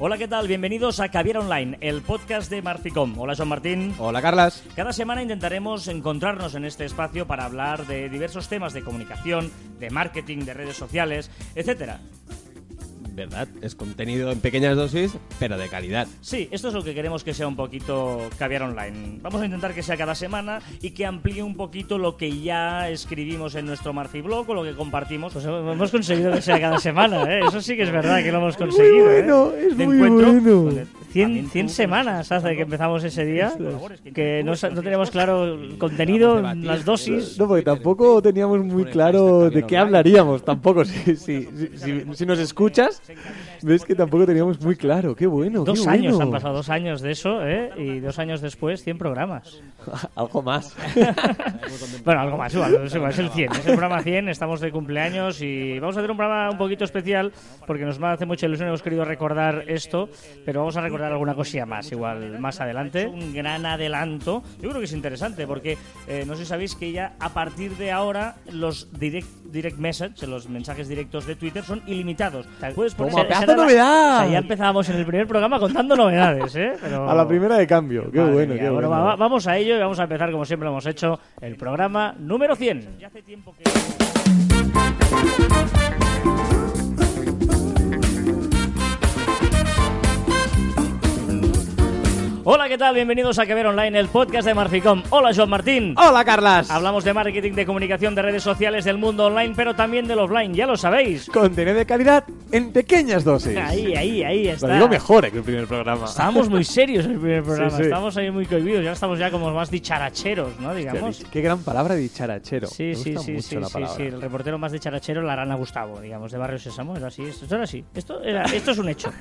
Hola, ¿qué tal? Bienvenidos a Caviar Online, el podcast de Marficom. Hola, Joan Martín. Hola, Carlas. Cada semana intentaremos encontrarnos en este espacio para hablar de diversos temas de comunicación, de marketing, de redes sociales, etcétera. ¿Verdad? Es contenido en pequeñas dosis, pero de calidad. Sí, esto es lo que queremos que sea un poquito Caviar Online. Vamos a intentar que sea cada semana y que amplíe un poquito lo que ya escribimos en nuestro Marfi Blog o lo que compartimos. Pues hemos conseguido que sea cada semana, ¿eh? Eso sí que es verdad que lo hemos conseguido. Muy bueno, ¿eh? es muy encuentro, bueno. pues, 100, 100 semanas hace que empezamos ese día, que no, no teníamos claro el contenido, las dosis. No, porque tampoco teníamos muy claro de qué hablaríamos. Tampoco, si, si, si, si- si nos escuchas, ves que tampoco teníamos muy claro. Qué bueno, qué Dos años bueno. han pasado, dos años de eso, ¿eh? Y dos años después, 100 programas. Algo más. Bueno, algo más, igual, es, el 100, es el programa 100, estamos de cumpleaños y vamos a hacer un programa un poquito especial porque nos hace mucha ilusión, hemos querido recordar esto, pero vamos a recordar alguna cosilla más, igual más adelante. Un gran adelanto, yo creo que es interesante porque eh, no sé si sabéis que ya a partir de ahora los direct, direct message, los mensajes directos de Twitter son ilimitados. Puedes ¡Toma, esa- esa pedazo era la- novedad! o sea, ya empezábamos en el primer programa contando novedades, ¿eh? Pero- A la primera de cambio. Qué Madre bueno, mía. qué Bueno, bueno. va- va- vamos a ello y vamos a empezar como siempre lo hemos hecho, el programa número 100. Ya hace tiempo que... Hola, ¿qué tal? Bienvenidos a Que Ver Online, el podcast de Marficom. Hola, Joan Martín. Hola, Carlas. Hablamos de marketing, de comunicación, de redes sociales, del mundo online, pero también del offline, ya lo sabéis. Contenido de calidad en pequeñas dosis. Ahí, ahí, ahí Lo está. digo mejor eh, que el primer programa. Estábamos muy serios en el primer programa, sí. estábamos ahí muy cohibidos, ya estamos ya como más dicharacheros, ¿no? Digamos. Qué gran palabra dicharachero. Sí, Me sí, gusta sí, mucho sí, la sí, sí, el reportero más dicharachero, la rana Gustavo, digamos, de Barrio Sésamo, era así, esto era así, esto, era, esto es un hecho.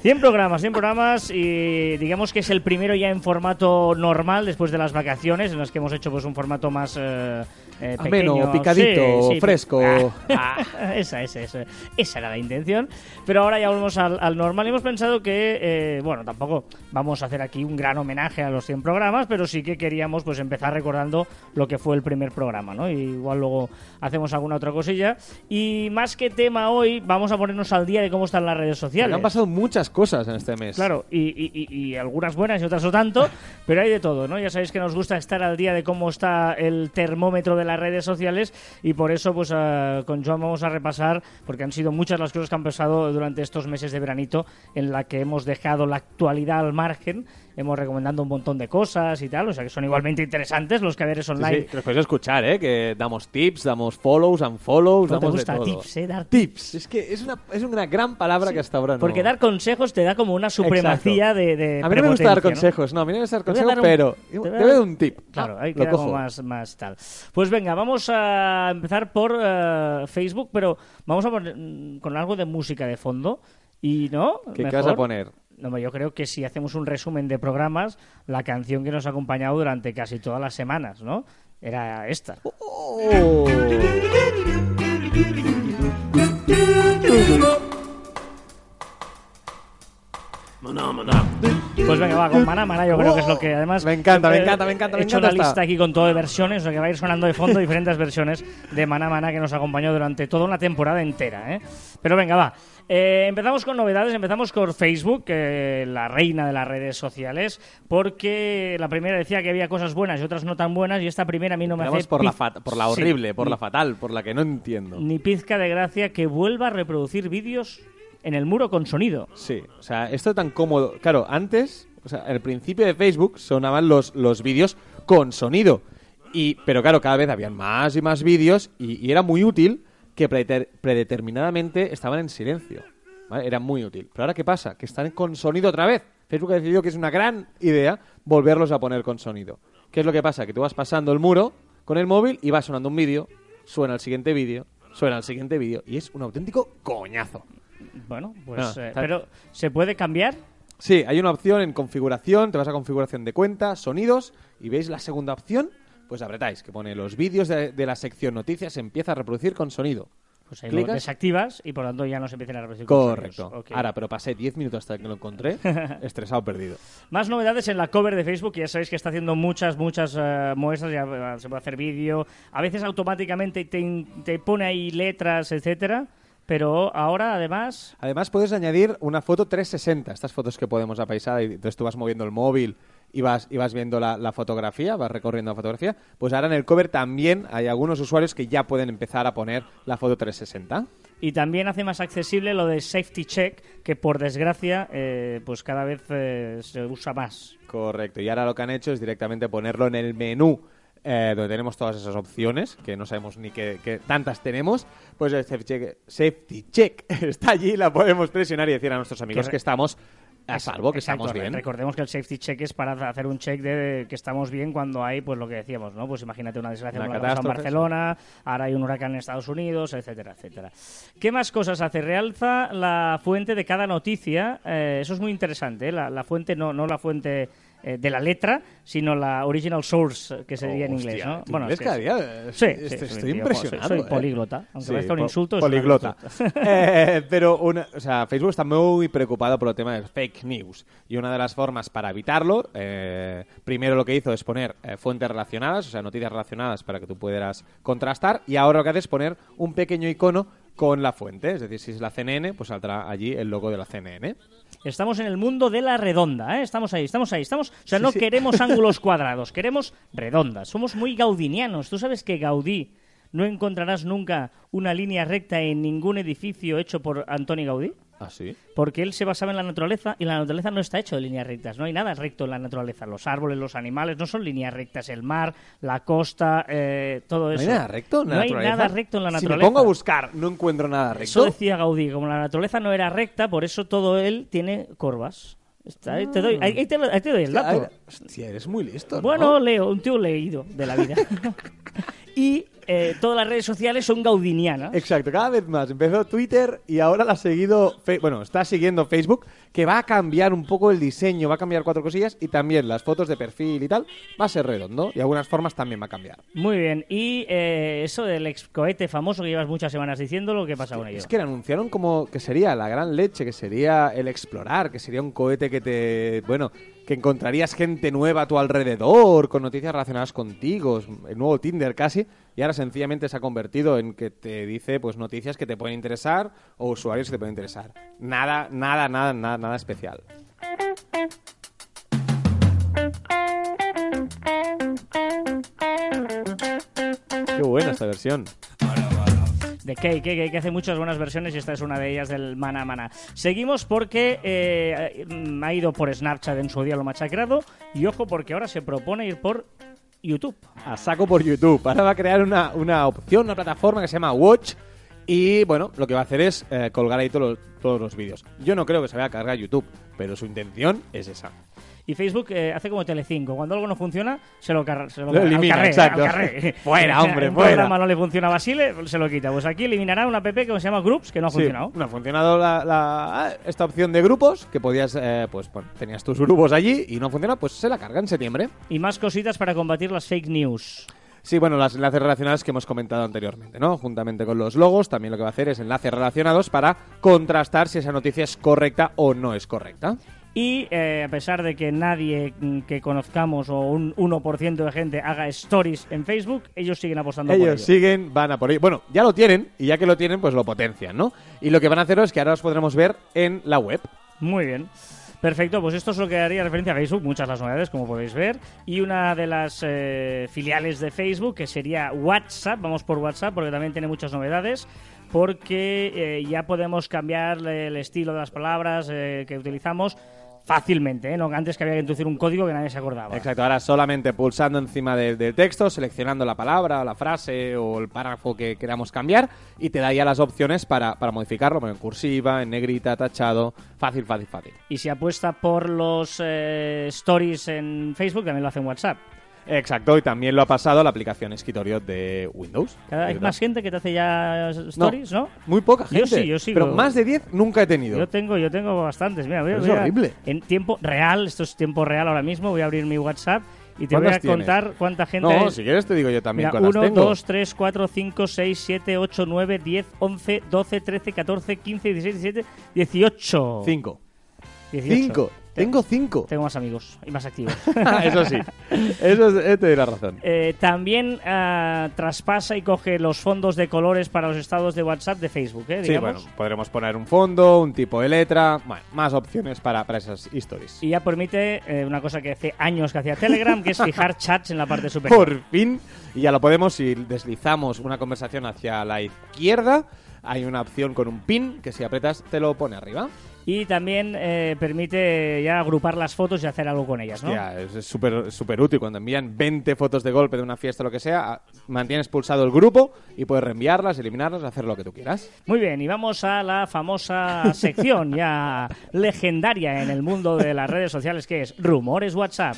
100 programas, 100 programas y digamos que es el primero ya en formato normal después de las vacaciones en las que hemos hecho pues un formato más eh, eh, Ameno, pequeño. picadito, Sí, sí, fresco. Ah, ah, esa, esa, esa, esa era la intención. Pero ahora ya volvemos al, al normal hemos pensado que, eh, bueno, tampoco vamos a hacer aquí un gran homenaje a los 100 programas, pero sí que queríamos pues empezar recordando lo que fue el primer programa, ¿no? Y igual luego hacemos alguna otra cosilla. Y más que tema hoy, vamos a ponernos al día de cómo están las redes Porque sociales. han pasado muchas cosas en este mes. Claro, y, y- y- y algunas buenas y otras no tanto, pero hay de todo, ¿no? Ya sabéis que nos gusta estar al día de cómo está el termómetro de las redes sociales y por eso, pues, eh, con Joan vamos a repasar, porque han sido muchas las cosas que han pasado durante estos meses de veranito en la que hemos dejado la actualidad al margen, hemos recomendado un montón de cosas y tal, o sea que son igualmente interesantes los caberes Sí, online. sí, que los podéis escuchar, ¿eh? Que damos tips, damos follows, unfollows, ¿Cómo te damos gusta de todo. tips, eh? Dar Tips. Es que es una, es una gran palabra que hasta ahora no... Porque dar consejos te da como una supremacía de, de A mí no me gusta dar consejos, no, a mí no me gusta dar Te consejos, dar un- pero te voy a te dar- doy un tip. Claro, Ah, hay que lo dar como cojo. más, más tal. Pues venga, vamos a empezar por eh, Facebook, pero vamos a poner mm, con algo de música de fondo. Y no, ¿Qué, vas a poner? No, yo creo que si hacemos un resumen de programas, la canción que nos ha acompañado durante casi todas las semanas, ¿no? Era esta. Oh. Pues venga, va, con Maná, Maná yo creo que es lo que además... Me encanta, me encanta, me encanta, He me hecho encanta una lista esta. aquí con todo de versiones, o sea que va a ir sonando de fondo diferentes versiones de Maná Maná que nos acompañó durante toda una temporada entera, ¿eh? Pero venga, va. Eh, empezamos con novedades, empezamos con Facebook, eh, la reina de las redes sociales, porque la primera decía que había cosas buenas y otras no tan buenas, y esta primera a mí no me hace por la, por la Sí, horrible, por ni- la fatal, por la que no entiendo. Ni pizca de gracia que vuelva a reproducir vídeos en el muro con sonido. Sí, o sea, esto tan cómodo. Claro, antes, o sea, al principio de Facebook sonaban los, los vídeos con sonido. Y, pero claro, cada vez habían más y más vídeos y, era muy útil que predeter- predeterminadamente estaban en silencio. Era muy útil. Pero ahora, ¿qué pasa? Que están con sonido otra vez. Facebook ha decidido que es una gran idea volverlos a poner con sonido. ¿Qué es lo que pasa? Que tú vas pasando el muro con el móvil y va sonando un vídeo, suena el siguiente vídeo, suena el siguiente vídeo y es un auténtico coñazo. Bueno, pues... Ah, eh, pero, ¿se puede cambiar? Sí, hay una opción en configuración, te vas a configuración de cuenta, sonidos, y veis la segunda opción, pues apretáis, que pone los vídeos de, de la sección noticias se empieza a reproducir con sonido. Pues ahí lo ¿Clicas? desactivas y por lo tanto ya no se empiezan a reproducir con Correcto. Ahora, pero pasé 10 minutos hasta que lo encontré, estresado, perdido. Más novedades en la cover de Facebook, ya sabéis que está haciendo muchas, muchas eh, muestras, ya eh, se puede hacer vídeo, a veces automáticamente te, te pone ahí letras, etcétera, Pero ahora, además, Además, puedes añadir una foto 360, estas fotos que podemos apaisar y entonces tú vas moviendo el móvil y vas, y vas viendo la, la fotografía, vas recorriendo la fotografía. Pues ahora en el cover también hay algunos usuarios que ya pueden empezar a poner la foto 360. y también hace más accesible lo de Safety Check, que por desgracia, eh, pues cada vez eh, se usa más. Correcto. Y ahora lo que han hecho es directamente ponerlo en el menú. Eh, donde tenemos todas esas opciones, que no sabemos ni qué, qué tantas tenemos, pues el safety check, safety check está allí, la podemos presionar y decir a nuestros amigos que, estamos a salvo, que Exacto, estamos bien. Recordemos que el safety check es para hacer un check de que estamos bien cuando hay, pues lo que decíamos, ¿no? Pues imagínate una desgracia como la que en Barcelona, ahora hay un huracán en Estados Unidos, etcétera, etcétera. ¿Qué más cosas hace? Realza la fuente de cada noticia. eh, eso es muy interesante, ¿eh? la, la fuente, no, no la fuente eh, de la letra, sino la original source, que sería en Hostia, inglés, cada sí. día, eh, Sí, est- sí, estoy impresionado. Soy, eh. soy políglota, aunque Sí, parezca un insulto. es consulta. Eh, pero una, o sea, Facebook está muy preocupado por el tema del fake news. Y una de las formas para evitarlo, eh, primero lo que hizo es poner eh, fuentes relacionadas, o sea, noticias relacionadas para que tú pudieras contrastar. Y ahora lo que hace es poner un pequeño icono con la fuente. Es decir, si es la CNN, pues saldrá allí el logo de la CNN. Estamos en el mundo de la redonda, ¿eh? Estamos ahí, estamos ahí, estamos... O sea, Sí, no sí. queremos ángulos cuadrados, queremos redondas. Somos muy gaudinianos. ¿Tú sabes que Gaudí no encontrarás nunca una línea recta en ningún edificio hecho por Antoni Gaudí? ¿Ah, sí? Porque él se basaba en la naturaleza y la naturaleza no está hecho de líneas rectas. No hay nada recto en la naturaleza. Los árboles, los animales no son líneas rectas. El mar, la costa, eh, todo ¿No eso. hay nada recto en la No hay naturaleza? nada recto en la Si naturaleza. me pongo a buscar, no encuentro nada recto. Eso decía Gaudí, como la naturaleza no era recta, por eso todo él tiene curvas. Está, ahí te doy, ahí, ahí te, lo- ahí te doy el dato. hostia, eres muy listo, ¿no? Bueno, leo, un tío leído de la vida. y eh, todas las redes sociales son gaudinianas. Exacto, cada vez más. Empezó Twitter y ahora la ha seguido, Fe- bueno, está siguiendo Facebook, que va a cambiar un poco el diseño, va a cambiar cuatro cosillas y también las fotos de perfil y tal, va a ser redondo y algunas formas también va a cambiar. Muy bien. Y eh, eso del ex cohete famoso que llevas muchas semanas diciéndolo, ¿qué pasa con ello? Es que lo anunciaron como que sería la gran leche, que sería el explorar, que sería un cohete que te, bueno, que encontrarías gente nueva a tu alrededor, con noticias relacionadas contigo, el nuevo Tinder casi, y ahora sencillamente se ha convertido en que te dice pues noticias que te pueden interesar o usuarios que te pueden interesar. Nada, nada, nada, nada, nada especial. Qué buena esta versión. De Cake, que, que hace muchas buenas versiones y esta es una de ellas del Mana Mana. Seguimos porque eh, ha ido por Snapchat en su día lo machacrado y ojo porque ahora se propone ir por YouTube. a saco por YouTube. Ahora va a crear una, una opción, una plataforma que se llama Watch. Y bueno, lo que va a hacer es eh, colgar ahí todos los vídeos. Yo no creo que se vaya a cargar YouTube, pero su intención es esa. Y Facebook eh, hace como Telecinco. Cuando algo no funciona, se lo, carga, se lo, Lo carga- al elimina, carré, exacto. al carré. Fuera, O sea, hombre, un fuera. programa no le funciona a Basile, se lo quita. Pues aquí eliminará una app que se llama Groups, que no ha Sí, funcionado. no ha funcionado la, la- esta opción de grupos, que podías, eh, pues bueno, tenías tus grupos allí y no funciona, pues se la carga en septiembre. Y más cositas para combatir las fake news. Sí, bueno, los enlaces relacionados que hemos comentado anteriormente, ¿no? Juntamente con los logos, también lo que va a hacer es enlaces relacionados para contrastar si esa noticia es correcta o no es correcta. Y eh, a pesar de que nadie mm, que conozcamos o un 1% de gente haga stories en Facebook, ellos siguen apostando por Ellos ello. siguen, van a por ello. Bueno, ya lo tienen, y ya que lo tienen, pues lo potencian, ¿no? Y lo que van a hacer es que ahora los podremos ver en la web. Muy bien. Perfecto, pues esto es lo que haría referencia a Facebook, muchas las novedades, como podéis ver. Y una de las eh, filiales de Facebook, que sería WhatsApp, vamos por WhatsApp, porque también tiene muchas novedades, porque eh, ya podemos cambiar el estilo de las palabras eh, que utilizamos fácilmente, ¿eh? No, antes que había que introducir un código que nadie se acordaba. Exacto, ahora solamente pulsando encima de- del texto, seleccionando la palabra, la frase o el párrafo que queramos cambiar y te da ya las opciones para, para modificarlo, bueno, en cursiva, en negrita, tachado, fácil, fácil, fácil. Y si apuesta por los eh, stories en Facebook, también lo hace en WhatsApp. Exacto, y también lo ha pasado a la aplicación escritorio de Windows. Cada vez más gente que te hace ya stories, ¿no? Muy poca Yo gente. sí, yo sigo. Pero más de 10 nunca he tenido. Yo tengo, yo tengo bastantes. Mira, voy, Es voy a- horrible. En tiempo real, esto es tiempo real ahora mismo, voy a abrir mi WhatsApp y te voy ¿Cuántas a tienes? contar cuánta gente No, es. si quieres te digo yo también Mira, cuántas 1, tengo. 2, 3, 4, 5, 6, 7, 8, 9, 10, 11, 12, 13, 14, 15, 16, 17, 18. 5. 18. 5. Tengo cinco. Tengo más amigos y más activos. Eso sí. Eso es- eh, te doy la razón. Eh, también ah, traspasa y coge los fondos de colores para los estados de WhatsApp de Facebook, ¿eh? Sí, bueno, podremos poner un fondo, un tipo de letra, bueno, más opciones para, para esas stories. Y ya permite eh, una cosa que hace años que hacía Telegram, que es fijar chats en la parte superior. Por fin, y ya lo podemos, si deslizamos una conversación hacia la izquierda, hay una opción con un pin que si apretas te lo pone arriba. Y también eh, permite ya agrupar las fotos y hacer algo con ellas, ¿no? Hostia, es súper súper útil. Cuando envían 20 fotos de golpe de una fiesta o lo que sea, a- mantienes pulsado el grupo y puedes reenviarlas, eliminarlas, hacer lo que tú quieras. Muy bien, y vamos a la famosa sección ya legendaria en el mundo de las redes sociales que es Rumores WhatsApp.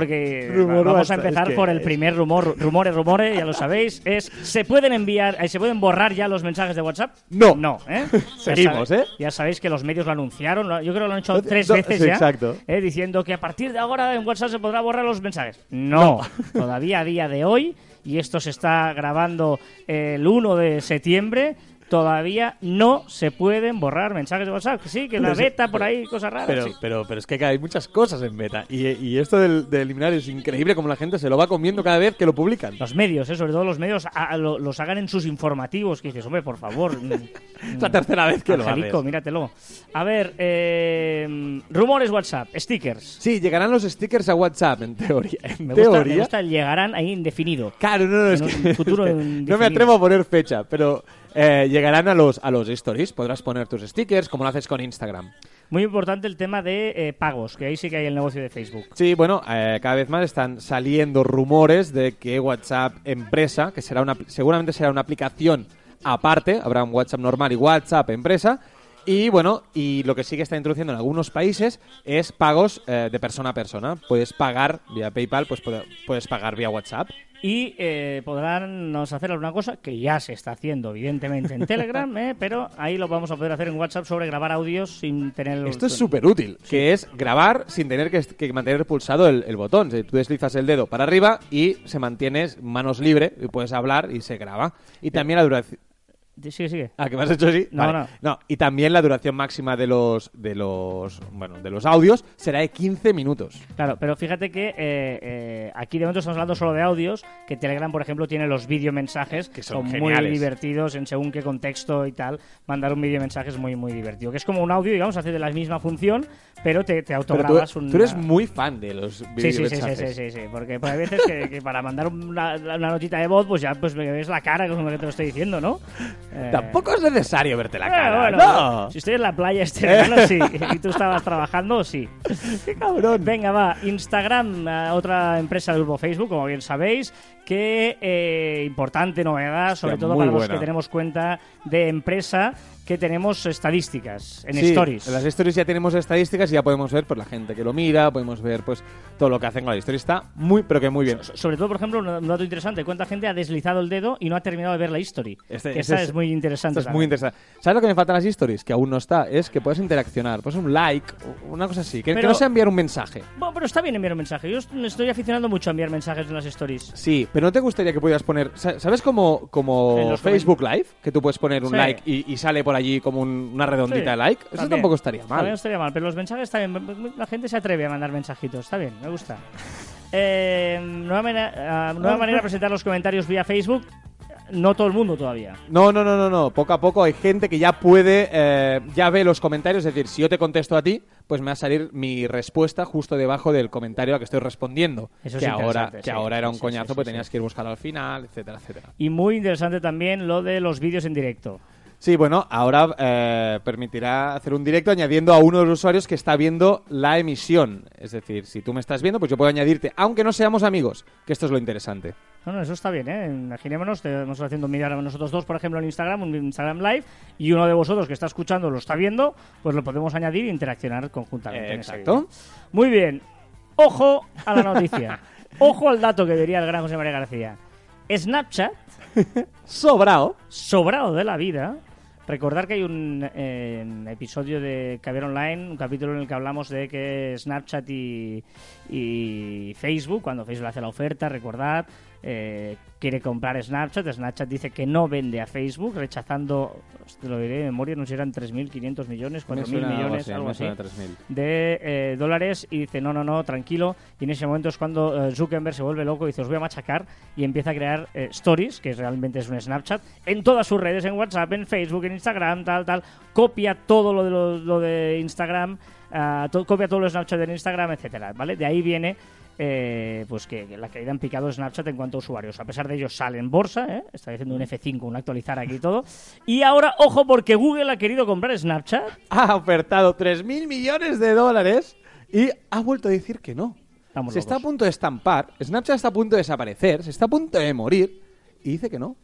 Porque Rumor vamos a empezar es que por el primer rumor, rumores, rumores, ya lo sabéis, es ¿se pueden enviar, eh, se pueden borrar ya los mensajes de WhatsApp? No. No, ¿eh? Ya Seguimos, sabe- ¿eh? Ya sabéis que los medios lo anunciaron, yo creo que lo han hecho tres No, veces sí, ya, exacto. eh, diciendo que a partir de ahora en WhatsApp se podrá borrar los mensajes. No, todavía a día de hoy, y esto se está grabando el 1 de septiembre, todavía no se pueden borrar mensajes de WhatsApp. Que sí, que la beta por ahí, cosas raras. Pero, sí. pero, pero es que hay muchas cosas en beta. Y, y esto del- de eliminar es increíble como la gente se lo va comiendo cada vez que lo publican. Los medios, eh, sobre todo los medios, a- a- lo- los hagan en sus informativos. Que dices, hombre, por favor. mm, Es la tercera vez que lo Angelico, haces. míratelo. A ver, eh, rumores WhatsApp, stickers. Sí, llegarán los stickers a WhatsApp, en teoría. En Me gusta, me teoría. gusta llegarán ahí indefinido. Claro, no, no, es En que un futuro no me atrevo a poner fecha, pero eh, llegarán a los, a los stories. Podrás poner tus stickers como lo haces con Instagram. Muy importante el tema de eh, pagos, que ahí sí que hay el negocio de Facebook. Sí, bueno, eh, cada vez más están saliendo rumores de que WhatsApp Empresa, que será una, seguramente será una aplicación aparte, habrá un WhatsApp normal y WhatsApp Empresa, y bueno, y lo que sí que está introduciendo en algunos países es pagos eh, de persona a persona. Puedes pagar vía PayPal, pues puede- puedes pagar vía WhatsApp. Y eh, podrán nos hacer alguna cosa que ya se está haciendo, evidentemente, en Telegram, eh, pero ahí lo vamos a poder hacer en WhatsApp sobre grabar audios sin tener... Esto es súper útil, que es grabar sin tener que, que mantener pulsado el, el botón. Tú deslizas el dedo para arriba y se mantiene manos libre y puedes hablar y se graba. Y también la duración... Sigue, sigue. Ah, que me has hecho así. No, Vale. no. Y también la duración máxima de los de los bueno de los audios será de 15 minutos. Claro, pero fíjate que eh, eh, aquí de momento estamos hablando solo de audios, que Telegram, por ejemplo, tiene los videomensajes Que son muy geniales. divertidos en según qué contexto y tal. Mandar un videomensaje es muy, muy divertido. Que es como un audio, digamos, hace de la misma función, pero te, te Pero autograbas tú, un... tú eres muy fan de los Sí, sí, sí, sí, videomensajes. sí, sí, sí, porque pues, hay veces que, que para mandar una, una notita de voz, pues ya pues me ves la cara como que te lo estoy diciendo, ¿no? Eh, Tampoco es necesario verte la bueno, cara. bueno, no. Si estoy en la playa este verano, sí. Y tú estabas trabajando, sí. Qué cabrón. Venga, va. Instagram, eh, otra empresa del grupo Facebook, como bien sabéis, que eh, importante novedad, sobre Hostia, todo para los que tenemos cuenta de empresa, que tenemos estadísticas en Sí, stories. En las stories ya tenemos estadísticas y ya podemos ver pues la gente que lo mira, podemos ver pues todo lo que hacen con la historia. Está muy, pero que muy bien. So- Sobre todo, por ejemplo, un dato interesante, cuánta gente ha deslizado el dedo y no ha terminado de ver la history. Este- Que este esa es- es, muy interesante. Es muy interesante. ¿Sabes lo que me faltan las stories? Que aún no está. Es que puedes interaccionar. Pues un like, una cosa así. Que, que Pero- no sea enviar un mensaje. Bueno, pero está bien enviar un mensaje. Yo estoy aficionando mucho a enviar mensajes en las stories. Sí, pero ¿no te gustaría que pudieras poner... sa- ¿Sabes como, como Facebook Live? Que tú puedes poner un Sí. like y, y sale por allí como un- una redondita Sí, de like. Eso también. tampoco estaría mal. También no estaría mal, pero los mensajes está bien. La gente se atreve a mandar mensajitos. Está bien, me gusta. Eh, nueva, manera, ah, nueva manera de presentar los comentarios vía Facebook. No todo el mundo todavía. No, no, no, no, no. Poco a poco hay gente que ya puede, eh, ya ve los comentarios. Es decir, si yo te contesto a ti, pues me va a salir mi respuesta justo debajo del comentario a que estoy respondiendo. Eso es que ahora, interesante, que sí. ahora era un Sí, sí, coñazo, sí, pues sí, tenías que ir a buscarlo al final, etcétera, etcétera. Y muy interesante también lo de los vídeos en directo. Sí, bueno, ahora eh, permitirá hacer un directo añadiendo a uno de los usuarios que está viendo la emisión. Es decir, si tú me estás viendo, pues yo puedo añadirte, aunque no seamos amigos, que esto es lo interesante. No, no, eso está bien, ¿eh? Imaginémonos, estamos haciendo mirar a nosotros dos, por ejemplo, en Instagram, un Instagram Live, y uno de vosotros que está escuchando lo está viendo, pues lo podemos añadir e interaccionar conjuntamente. Eh, en exacto. Muy bien. Ojo a la noticia. Ojo al dato que diría el gran José María García. Snapchat, Sobrao. sobrado de la vida, Recordar que hay un eh, episodio de Caber Online, un capítulo en el que hablamos de que Snapchat y, y Facebook, cuando Facebook hace la oferta, recordad, eh, quiere comprar Snapchat. Snapchat dice que no vende a Facebook, rechazando, te lo diré de memoria, no sé si eran 3.500 millones, 4.000 millones, algo así, de eh, dólares. Y dice, no, no, no, tranquilo. Y en ese momento es cuando eh, Zuckerberg se vuelve loco y dice, os voy a machacar. Y empieza a crear eh, stories, que realmente es un Snapchat, en todas sus redes, en WhatsApp, en Facebook, en Instagram, tal, tal. Copia todo lo de, lo, lo de Instagram. ah, to- copia todos los Snapchat en Instagram, etcétera, ¿vale? De ahí viene eh, pues que, que la caída en picado de Snapchat en cuanto a usuarios. A pesar de ello, sale en bolsa, ¿eh? está diciendo un F5, un actualizar aquí y todo. Y ahora, ojo, porque Google ha querido comprar Snapchat. Ha ofertado 3.000 millones de dólares y ha vuelto a decir que no. Estamos se está a punto de estampar, Snapchat está a punto de desaparecer, se está a punto de morir y dice que no.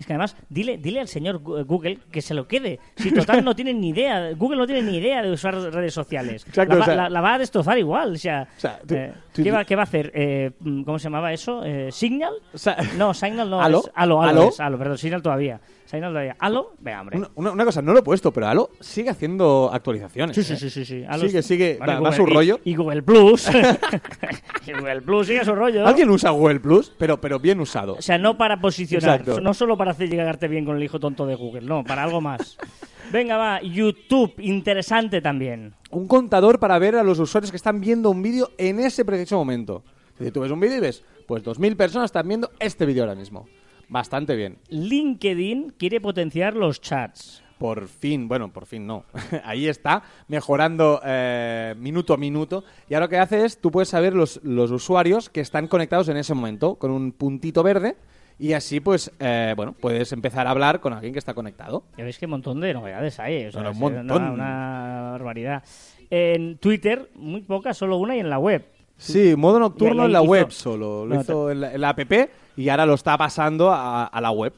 Es que además, dile, dile al señor Google que se lo quede. Si total no tiene ni idea, Google no tiene ni idea de usar redes sociales. Exacto, la, va, o sea- la- la va a destrozar igual. O sea, O sea, tú- eh, tú- ¿qué, va, qué va a hacer? Eh, ¿Cómo se llamaba eso? Eh, ¿Signal? O sea, No, Signal no. ¿Aló? Es, Alo, Alo, ¿Aló? es Alo, perdón, Signal todavía. Signal todavía. ¿Alo? Venga, hombre. una, una- una cosa, no lo he puesto, pero Halo sigue haciendo actualizaciones. Sí, sí, ¿eh? sí, sí, sí. Halo Sigue, es- sigue, Bueno, va- va su y- rollo. Y, Google Plus. Y Google Plus sigue su rollo. Alguien usa Google Plus, pero, pero bien usado. O sea, no para posicionar, Exacto. no solo para hacer llegarte bien con el hijo tonto de Google, no, para algo más. Venga, va, YouTube, interesante también. Un contador para ver a los usuarios que están viendo un vídeo en ese preciso momento. Si tú ves un vídeo y ves, pues 2.000 personas están viendo este vídeo ahora mismo. Bastante bien. LinkedIn quiere potenciar los chats. Por fin, bueno, por fin no. Ahí está, mejorando eh, minuto a minuto. Y ahora lo que hace es, tú puedes saber los, los usuarios que están conectados en ese momento con un puntito verde. Y así, pues, eh, bueno, puedes empezar a hablar con alguien que está conectado. Ya veis qué montón de novedades hay, o sea, Pero un montón. Una, una barbaridad. En Twitter, muy pocas, solo una y en la web. Sí, modo nocturno en la hizo- web solo. Lo No, hizo en la, en la app y ahora lo está pasando a, a la web.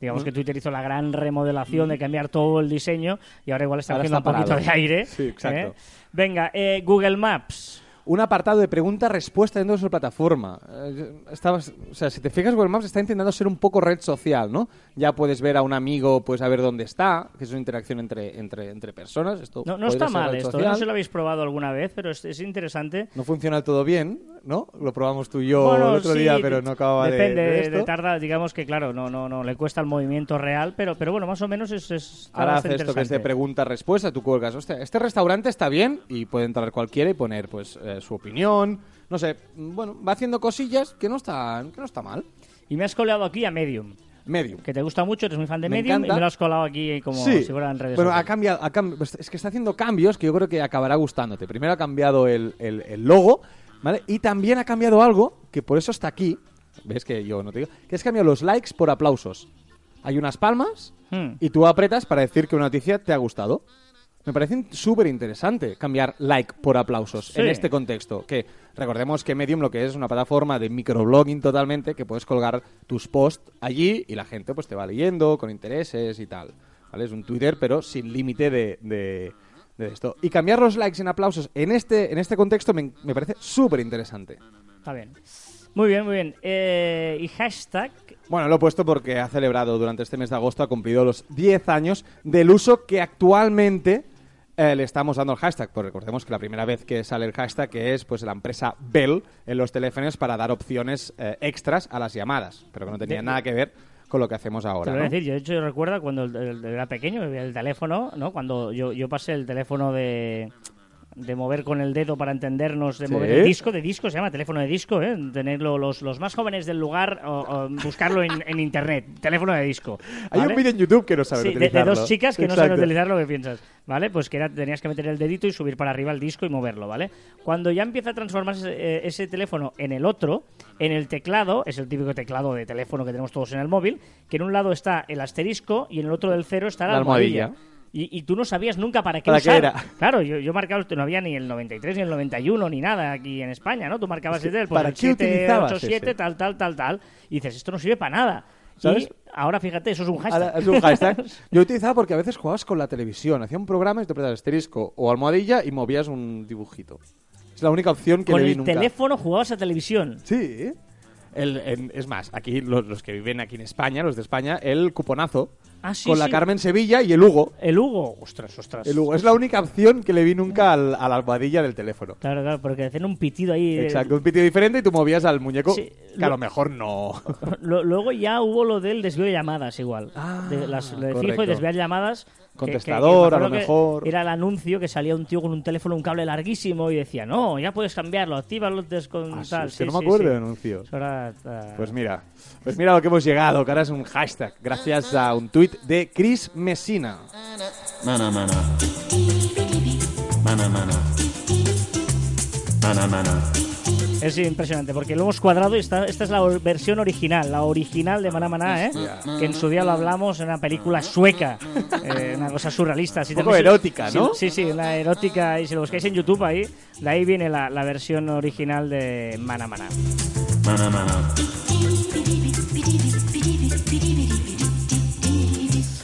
Digamos que Twitter hizo la gran remodelación de cambiar todo el diseño y ahora igual está Ahora está un poquito de aire. Sí, exacto. ¿eh? Venga, eh, Google Maps. Un apartado de pregunta-respuesta dentro de su plataforma. Eh, estabas- o sea, si te fijas, Google Maps está intentando ser un poco red social, ¿no? Ya puedes ver a un amigo, puedes saber dónde está, que es una interacción entre, entre, entre personas. Esto No, no está mal esto, ¿eh? social. no sé si lo habéis probado alguna vez, pero es, es interesante. No funciona todo bien, ¿no? Lo probamos tú y yo Bueno, el otro sí, día, pero no acababa de- depende, de, esto. tarda, digamos que claro, no, no, no le cuesta el movimiento real, pero, pero bueno, más o menos es, es está Ahora hace esto que es de pregunta-respuesta, tú cuelgas, hostia, este restaurante está bien y puede entrar cualquiera y poner pues eh, su opinión, no sé, bueno, va haciendo cosillas que no están, que no está mal. Y me has colado aquí a Medium, Medium. que te gusta mucho, eres muy fan de Me Medium, encanta. y me lo has colado aquí como sí, si fueran redes pero ha cambiado, ha cam- pues es que está haciendo cambios que yo creo que acabará gustándote. Primero ha cambiado el, el- el logo, ¿vale? Y también ha cambiado algo, que por eso está aquí, ves que yo no te digo, que es cambiado los likes por aplausos. Hay unas palmas Hmm. y tú apretas para decir que una noticia te ha gustado. Me parece súper interesante cambiar like por aplausos Sí. en este contexto. Que recordemos que Medium lo que es es una plataforma de microblogging totalmente que puedes colgar tus posts allí y la gente pues te va leyendo con intereses y tal. ¿Vale? Es un Twitter pero sin límite de, de- de esto. Y cambiar los likes en aplausos en este, en este contexto me, me parece súper interesante. Está bien. Muy bien, muy bien. Eh, y hashtag, Bueno, lo he puesto porque ha celebrado durante este mes de agosto, ha cumplido los 10 años del uso que actualmente eh, le estamos dando al hashtag. Pues recordemos que la primera vez que sale el hashtag es pues la empresa Bell en los teléfonos para dar opciones eh, extras a las llamadas, pero que no tenía nada que ver con lo que hacemos te ahora. a ¿no? decir, yo de hecho yo recuerdo cuando el- el- era pequeño, el teléfono, ¿no? Cuando yo, yo pasé el teléfono de, de mover con el dedo para entendernos, de Sí. mover el disco, de disco, se llama teléfono de disco, ¿eh? Tenerlo los, los más jóvenes del lugar o, o buscarlo en, en internet, teléfono de disco. Hay un vídeo en YouTube que no sabe Sí, de, de dos chicas que no saben utilizar lo que piensas, ¿vale? Pues que era, tenías que meter el dedito y subir para arriba el disco y moverlo, ¿vale? Cuando ya empieza a transformarse eh, ese teléfono en el otro, en el teclado, es el típico teclado de teléfono que tenemos todos en el móvil, que en un lado está el asterisco y en el otro del cero está la, La almohadilla. almohadilla. Y, y tú no sabías nunca para qué ¿Para qué usar. era? Claro, yo, yo marcaba, no había ni el 93 ni el 91 ni nada aquí en España, ¿no? Tú marcabas que, el pues ¿para el qué 7, utilizabas 8, 7, ese? tal, tal, tal, tal. Y dices, esto no sirve para nada. ¿Sabes? Y ahora fíjate, eso es un hashtag. Ahora, es un hashtag. Yo utilizaba porque a veces jugabas con la televisión, hacía un programa y te apretabas asterisco o almohadilla y movías un dibujito. Es la única opción que Con le vi el nunca. teléfono jugabas a televisión. Sí. El- en- es más, aquí los, los que viven aquí en España, los de España, el cuponazo Ah, sí, con la sí. Carmen Sevilla y el Hugo. El Hugo. Ostras, ostras. El Hugo. Es la única opción que le vi nunca al- a la almohadilla del teléfono. Claro, claro, porque hacen un pitido ahí. eh, Exacto, un pitido diferente y tú movías al muñeco. Sí, que a lo- mejor no. Lo- luego ya hubo lo del desvío de llamadas igual. Ah, de las, lo de fijo y desviar llamadas. Que- que- que Contestador, a lo mejor. Era el anuncio que salía un tío con un teléfono, un cable larguísimo y decía, no, ya puedes cambiarlo, actívalo descon Ah, sí, tal". es que Sí, no me acuerdo sí. del anuncio. Ah, Pues mira, pues mira lo que hemos llegado, que ahora es un hashtag, gracias a un tuit de Chris Messina. Mana mana. Mana mana. Mana mana. Es impresionante, porque lo hemos cuadrado y esta, esta es la versión original, la original de Maná Maná, ¿eh? Que en su día lo hablamos en una película sueca, eh, una cosa surrealista. Si Un poco erótica, si- ¿no? Sí, sí, una erótica, y si lo buscáis en YouTube ahí, de ahí viene la, la versión original de Maná Maná. Mana mana.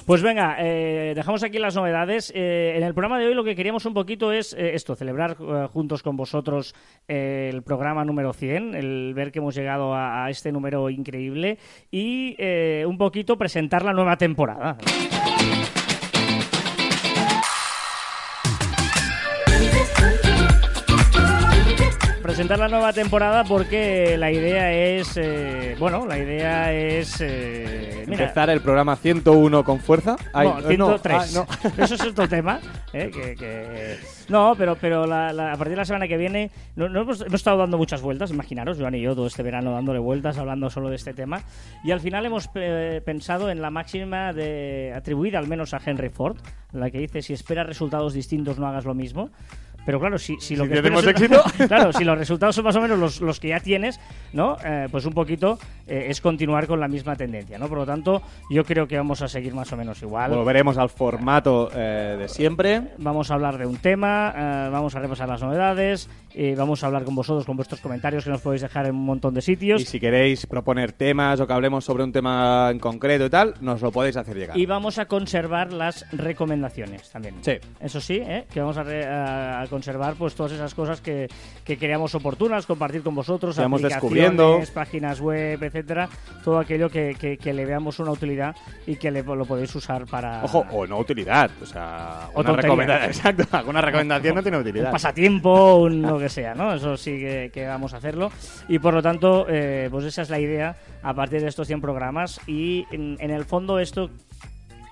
Pues venga, eh, dejamos aquí las novedades. Eh, en el programa de hoy lo que queríamos un poquito es eh, esto, celebrar juntos con vosotros el programa número 100, el ver que hemos llegado a, a este número increíble y un poquito presentar la nueva temporada. Presentar la nueva temporada porque la idea es, eh, bueno, la idea es, eh, mira, Empezar el programa 101 con fuerza. Ay, no, eh, no, 103. ah, no. Eso es otro tema. ¿eh? Que, que- No, pero, pero la- la- a partir de la semana que viene no, no hemos, hemos estado dando muchas vueltas, imaginaros, Joan y yo todo este verano dándole vueltas, hablando solo de este tema. Y al final hemos eh, pensado en la máxima de atribuida al menos a Henry Ford, la que dice, si esperas resultados distintos no hagas lo mismo. Pero claro, si, si lo Si que tenemos éxito. claro, si los resultados son más o menos los, los que ya tienes, ¿no? Eh, pues un poquito eh, es continuar con la misma tendencia, ¿no? Por lo tanto, yo creo que vamos a seguir más o menos igual. Volveremos al formato eh, de siempre. Vamos a hablar de un tema, eh, vamos a repasar las novedades, y vamos a hablar con vosotros, con vuestros comentarios que nos podéis dejar en un montón de sitios. Y si queréis proponer temas o que hablemos sobre un tema en concreto y tal, nos lo podéis hacer llegar. Y vamos a conservar las recomendaciones también. Sí. Eso sí, ¿eh? que vamos a, a- a conservar pues todas esas cosas que, que creamos oportunas, compartir con vosotros, aplicaciones, descubriendo. páginas web, etcétera, todo aquello que, que- que le veamos una utilidad y que le- lo podéis usar para Ojo, o no utilidad. O sea, una recomendación. Exacto, alguna recomendación no tiene un utilidad. pasatiempo, un lo que sea, ¿no? Eso sí que, que vamos a hacerlo. Y por lo tanto, eh, pues esa es la idea a partir de estos 100 programas. Y en, en el fondo esto,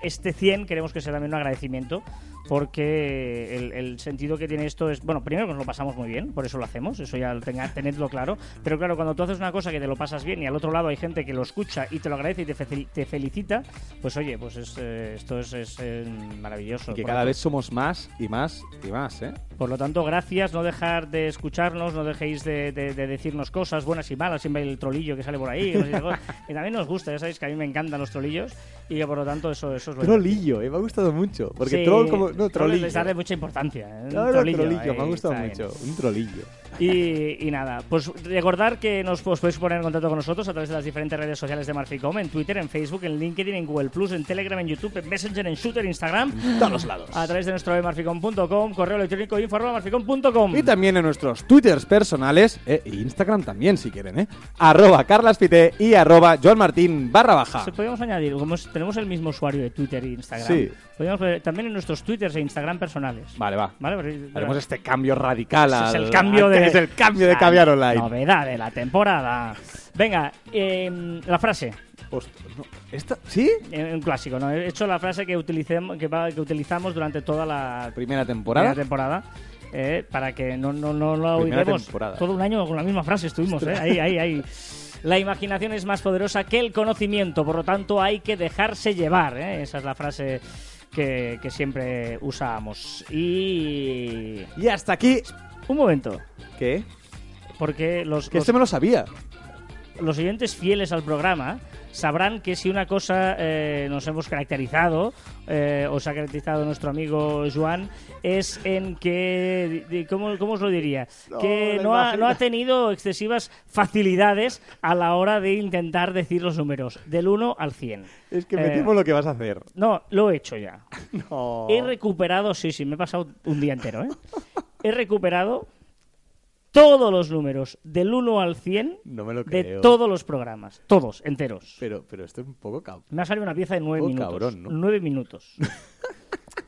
este 100 queremos que sea también un agradecimiento porque el, el sentido que tiene esto es, bueno, primero que nos lo pasamos muy bien, por eso lo hacemos, eso ya tenga, tenedlo claro, pero claro, cuando tú haces una cosa que te lo pasas bien y al otro lado hay gente que lo escucha y te lo agradece y te, fe- te felicita, pues oye, pues es, eh, esto es, es, eh, maravilloso. Y que cada vez somos más y más y más, ¿eh? Por lo tanto, gracias, no dejar de escucharnos, no dejéis de, de- de decirnos cosas buenas y malas, siempre el trolillo que sale por ahí, que, también nos gusta, ya sabéis que a mí me encantan los trolillos y que por lo tanto eso, eso es lo Trolillo, eh, me ha gustado mucho. Porque Sí, troll como. No, trolillo. es darle mucha importancia. ¿eh? Claro, trolillo, trolillo, me ha ahí gustado está bien. mucho. Un trolillo. Y, y nada, pues recordar que nos os podéis poner en contacto con nosotros a través de las diferentes redes sociales de Marficom, en Twitter, en Facebook, en LinkedIn, en Google Plus, en Telegram, en YouTube, en Messenger, en Shooter, Instagram, todos los lados. a través de nuestro web marficom.com, correo electrónico info arroba marficom.com. Y también en nuestros twitters personales, eh, e Instagram también si quieren, ¿eh? Arroba carlaspite y arroba joanmartin barra baja. Se podríamos añadir, como tenemos el mismo usuario de Twitter e Instagram, Sí. podríamos también en nuestros Twitters e Instagram personales. Vale, va. ¿Vale? Porque- Haremos este cambio radical. Es el cambio de Es el cambio de la caviar online. Novedad de la temporada. Venga, em, la frase. Ostras, no. ¿Esta? ¿Sí? Eh, Un clásico, ¿no? He hecho la frase que, utilicemos, que, va- que utilizamos durante toda la Primera temporada. primera temporada. eh, para que no, no, no lo Primera olvidemos. temporada. Todo un año con la misma frase estuvimos, ¿eh? Ahí, ahí, ahí. La imaginación es más poderosa que el conocimiento, por lo tanto hay que dejarse llevar. ¿eh? Esa es la frase que, que siempre usábamos. Y... Y hasta aquí. Un momento, ¿Qué? porque los, Que los- este me lo sabía. Los oyentes fieles al programa sabrán que si una cosa eh, nos hemos caracterizado, eh, o se ha caracterizado nuestro amigo Joan, es en que, ¿cómo, cómo os lo diría? No, que no ha, no ha tenido excesivas facilidades a la hora de intentar decir los números, del 1 al 100. Es que Eh, me temo lo que vas a hacer. No, lo he hecho ya. No. He recuperado, sí, sí, me he pasado un día entero, ¿eh? He recuperado todos los números del 1 al 100 No me lo de todos los programas. Todos, enteros. Pero, pero esto es un poco cab- Me ha salido una pieza de nueve Oh, minutos. cabrón, ¿no? Nueve minutos.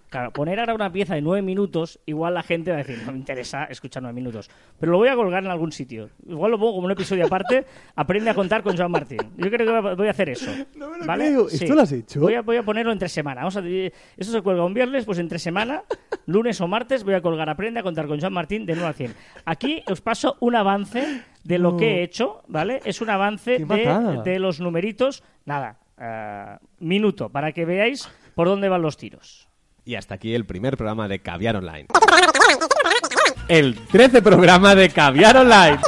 Claro, poner ahora una pieza de nueve minutos, igual la gente va a decir, no me interesa escuchar nueve minutos. Pero lo voy a colgar en algún sitio. Igual lo pongo como un episodio aparte, aprende a contar con Joan Martín. Yo creo que voy a- hacer eso. No me lo ¿vale? creo. ¿Esto lo has hecho? Voy a, voy a ponerlo entre semana. Vamos a, eso se cuelga un viernes, pues entre semana, lunes o martes, voy a colgar aprende a contar con Joan Martín de 9 a 100. Aquí os paso un avance de lo No. que he hecho, ¿vale? Es un avance de, de los numeritos. Nada, eh, minuto, para que veáis por dónde van los tiros. Y hasta aquí el primer programa de Caviar Online. El 13 programa de Caviar Online.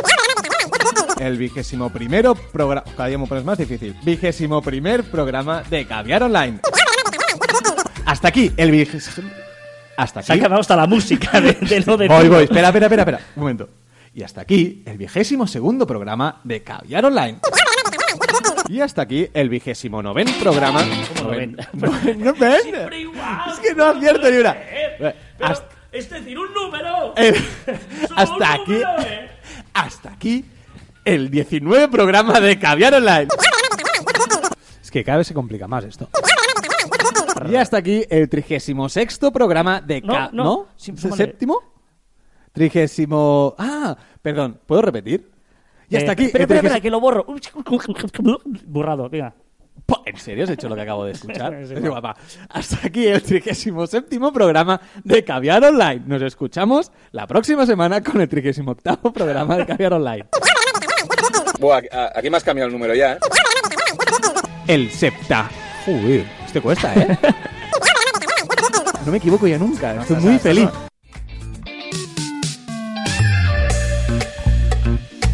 El vigésimo primero programa... Cada día me pones más difícil. Vigésimo primer programa de Caviar Online. Hasta aquí el vigésimo... Hasta Se ha aquí... acabado hasta la música de, de lo de Voy, voy, espera, espera, espera, espera. Un momento. Y hasta aquí el vigésimo segundo programa de Caviar Online. Y hasta aquí el vigésimo noven programa. ¿Cómo Noven- noven? No, ven. Siempre igual. Es que no acierto ni una. Pero, Hasta, es decir, un número. eh, hasta un aquí. número, ¿eh? Hasta aquí el 19 programa de Caviar Online. Es que cada vez se complica más esto. Y hasta aquí el 36 programa de No, Ca- no, ¿No? sí, ¿Es el súmale. séptimo? Trigésimo... Ah, perdón, ¿puedo repetir? Y hasta Eh, aquí... Espera, el espera, espera, trigésimo- que lo borro. Borrado, venga. ¿En serio has hecho lo que acabo de escuchar? Guapa. Hasta aquí el 37 programa de Caviar Online. Nos escuchamos la próxima semana con el 38 programa de Caviar Online. Buah, aquí- a- aquí me has cambiado el número ya, ¿eh? El septa. Joder, este cuesta, ¿eh? No me equivoco ya nunca. Estoy muy feliz.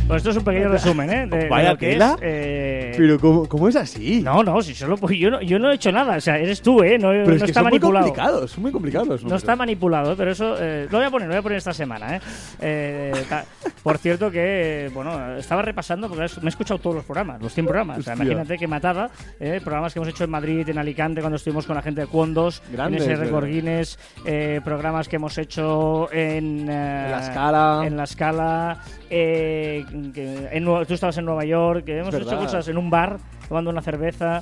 Bueno, esto es un pequeño resumen, ¿eh? De, de Vaya lo que tela. es, eh, Pero ¿cómo, cómo es así? No, no, si solo pues, yo no, yo no he hecho nada, o sea, eres tú, ¿eh? No, pero no es que está son muy manipulado. complicados. Son muy complicados No está manipulado, pero eso eh, lo voy a poner, lo voy a poner esta semana, ¿eh? Eh, ta- por cierto que, bueno, estaba repasando porque me he escuchado todos los programas, los 100 programas. O sea, imagínate que matada, programas que hemos hecho en Madrid, en Alicante, cuando estuvimos con la gente de Cuondos, Grandes, en ese. Record Guinness, programas que hemos hecho en, En La Scala. en La Scala, eh, que en tú estabas en Nueva York, que hemos hecho cosas en un bar, tomando una cerveza.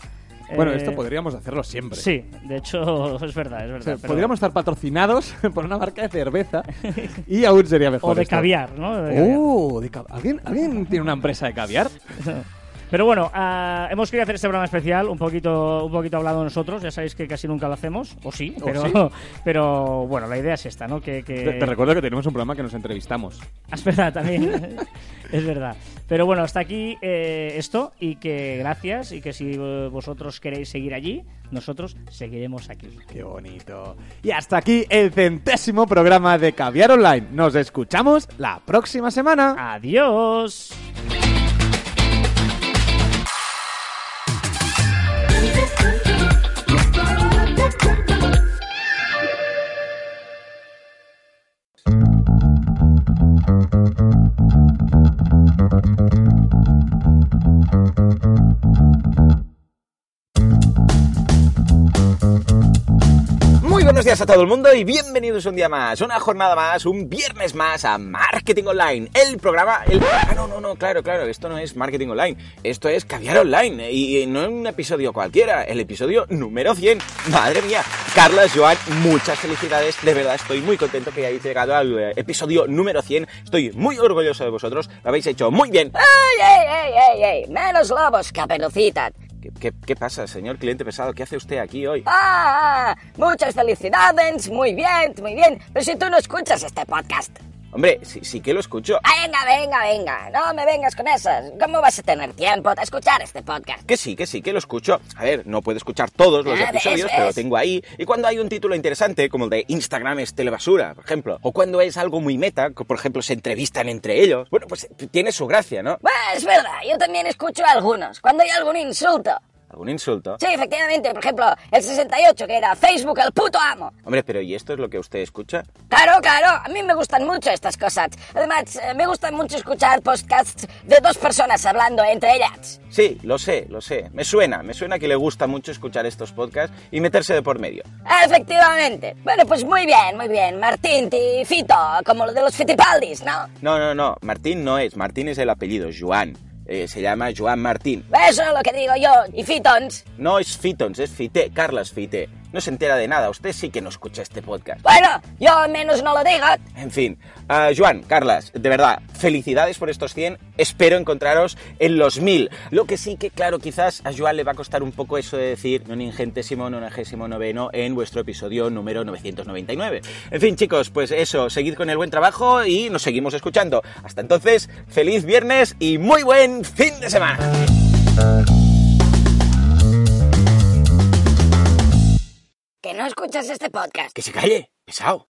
Bueno, eh, esto podríamos hacerlo siempre. Sí, de hecho es verdad, es O verdad. sea, pero- Podríamos estar patrocinados por una marca de cerveza y aún sería mejor. O de esto. caviar, ¿no? De caviar. Oh, de ca- ¿Alguien, ¿alguien tiene una empresa de caviar? Pero bueno, ah, hemos querido hacer este programa especial, un poquito, un poquito hablado nosotros. Ya sabéis que casi nunca lo hacemos, o sí, O pero, sí. pero bueno, la idea es esta, ¿no? Que, que... Te, te recuerdo que tenemos un programa que nos entrevistamos. Es verdad, también. es verdad. Pero bueno, hasta aquí eh, esto y que gracias y que si eh, vosotros queréis seguir allí, nosotros seguiremos aquí. Qué bonito. Y hasta aquí el centésimo programa de Caviar Online. Nos escuchamos la próxima semana. Adiós. Días a todo el mundo y bienvenidos un día más, una jornada más, un viernes más a Marketing Online, el programa... Ah, no, no, no, claro, claro, esto no es Marketing Online, esto es Caviar Online y, no es un episodio cualquiera, el episodio número 100. Madre mía, Carlas, Joan, muchas felicidades, de verdad estoy muy contento que hayáis llegado al eh, episodio número 100, estoy muy orgulloso de vosotros, lo habéis hecho muy bien. ¡Ay, ey, ey, ey, ey! ¡Menos lobos, caperucita! ¿Qué, pasa, señor cliente pesado? ¿Qué hace usted aquí hoy? ¡Ah! Muchas felicidades, muy bien, muy bien. Pero si tú no escuchas este podcast. Hombre, sí, sí que lo escucho. Ah, Venga, venga, venga, no me vengas con esas. ¿Cómo vas a tener tiempo de escuchar este podcast? Que sí, que sí, que lo escucho. A ver, no puedo escuchar todos los Ah, ¿ves, episodios, pero lo tengo ahí. Y cuando hay un título interesante, como el de Instagram es telebasura, por ejemplo, o cuando es algo muy meta, que por ejemplo se entrevistan entre ellos, bueno, pues tiene su gracia, ¿no? Pues es verdad, yo también escucho algunos. Cuando hay algún insulto. ¿Algún insulto? Sí, efectivamente, por ejemplo, el 68, que era Facebook el puto amo. Hombre, pero ¿y esto es lo que usted escucha? Claro, claro, a mí me gustan mucho estas cosas. Además, eh, me gusta mucho escuchar podcasts de dos personas hablando entre ellas. Sí, lo sé, lo sé. Me suena, me suena que le gusta mucho escuchar estos podcasts y meterse de por medio. Efectivamente. Bueno, pues muy bien, muy bien. Martín, ti, Fito, como lo de los Fitipaldis, ¿no? No, no, no, Martín no es, Martín es el apellido, Joan. Eh, se llama Joan Martín. Eso es lo que digo yo. Y Fitons. No es Fitons, es Fité, Carlas Fité. No se entera de nada, usted sí que no escucha este podcast. Bueno, yo al menos no lo digo. En fin, Ah, Joan, Carlas, de verdad, felicidades por estos 100. Espero encontraros en los 1000. Lo que sí que, claro, quizás a Joan le va a costar un poco eso de decir non ingentésimo, nonagésimo noveno en vuestro episodio número 999. En fin, chicos, pues eso, seguid con el buen trabajo y nos seguimos escuchando. Hasta entonces, feliz viernes y muy buen fin de semana. Que no escuchas este podcast. Que se calle, pesado.